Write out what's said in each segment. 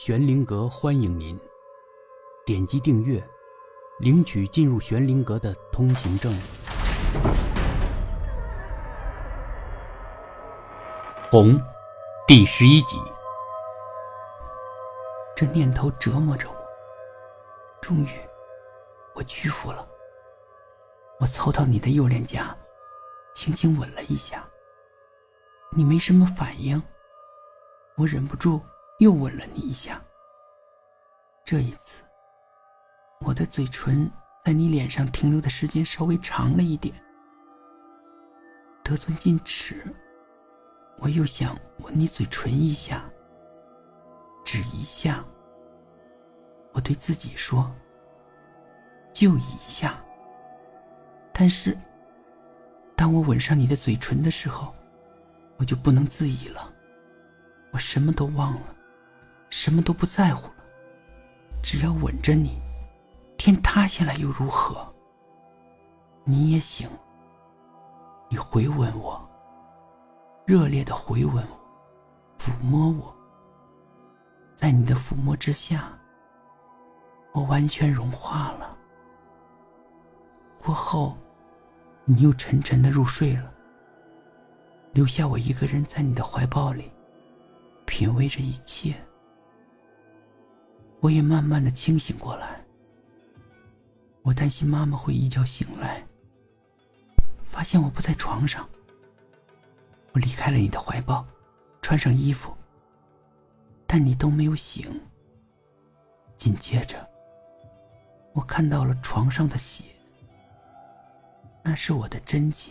玄灵阁欢迎您，点击订阅，领取进入玄灵阁的通行证。红，第十一集。这念头折磨着我，终于，我屈服了。我凑到你的右脸颊，轻轻吻了一下。你没什么反应，我忍不住。又吻了你一下。这一次，我的嘴唇在你脸上停留的时间稍微长了一点。得寸进尺，我又想吻你嘴唇一下，只一下。我对自己说：“就一下。”但是，当我吻上你的嘴唇的时候，我就不能自已了，我什么都忘了。什么都不在乎了，只要吻着你，天塌下来又如何？你也醒，你回吻我，热烈的回吻我，抚摸我，在你的抚摸之下，我完全融化了。过后，你又沉沉的入睡了，留下我一个人在你的怀抱里，品味着一切。我也慢慢的清醒过来。我担心妈妈会一觉醒来，发现我不在床上。我离开了你的怀抱，穿上衣服，但你都没有醒。紧接着，我看到了床上的血，那是我的贞洁，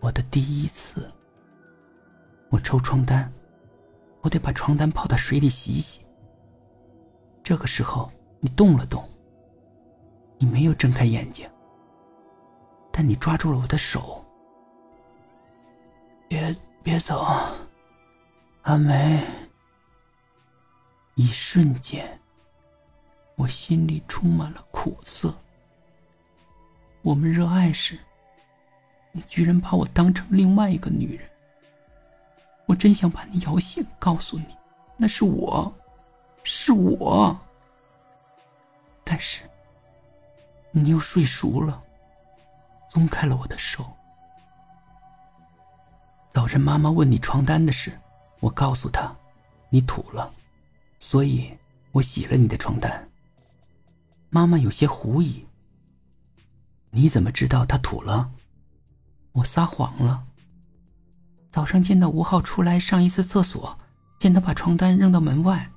我的第一次。我抽床单，我得把床单泡到水里洗洗。这个时候，你动了动。你没有睁开眼睛，但你抓住了我的手。别别走，阿梅。一瞬间，我心里充满了苦涩。我们热爱时，你居然把我当成另外一个女人。我真想把你摇醒，告诉你，那是我。是我，但是你又睡熟了，松开了我的手。早晨妈妈问你床单的事，我告诉她你吐了，所以我洗了你的床单。妈妈有些狐疑，你怎么知道他吐了？我撒谎了。早上见到吴浩出来上一次厕所，见他把床单扔到门外。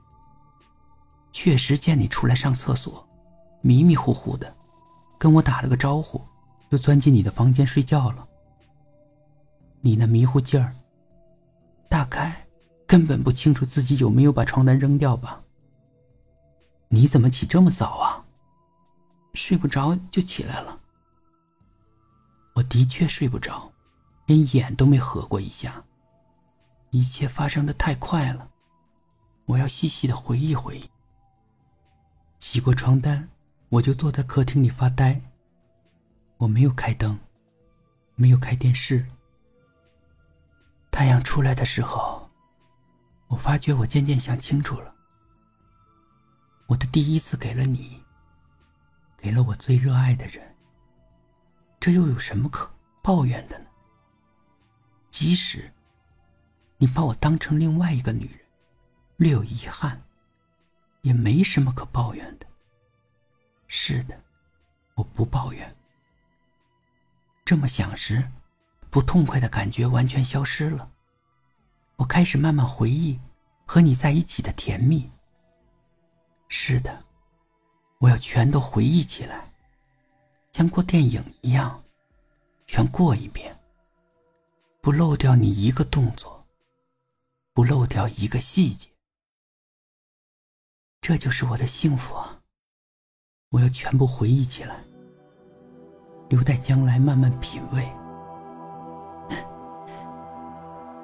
确实见你出来上厕所，迷迷糊糊的，跟我打了个招呼，又钻进你的房间睡觉了。你那迷糊劲儿，大概根本不清楚自己有没有把床单扔掉吧？你怎么起这么早啊？睡不着就起来了。我的确睡不着，连眼都没合过一下。一切发生的太快了，我要细细的回忆回忆。洗过床单，我就坐在客厅里发呆。我没有开灯，没有开电视。太阳出来的时候，我发觉我渐渐想清楚了。我的第一次给了你，给了我最热爱的人。这又有什么可抱怨的呢？即使你把我当成另外一个女人，略有遗憾。也没什么可抱怨的。是的，我不抱怨。这么想时，不痛快的感觉完全消失了。我开始慢慢回忆和你在一起的甜蜜。是的，我要全都回忆起来，像过电影一样，全过一遍，不漏掉你一个动作，不漏掉一个细节。这就是我的幸福啊！我要全部回忆起来，留待将来慢慢品味。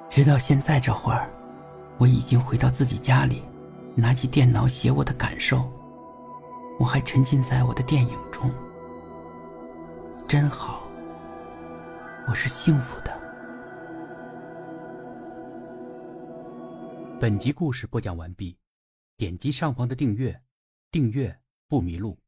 直到现在这会儿，我已经回到自己家里，拿起电脑写我的感受。我还沉浸在我的电影中，真好。我是幸福的。本集故事播讲完毕。点击上方的订阅，订阅不迷路。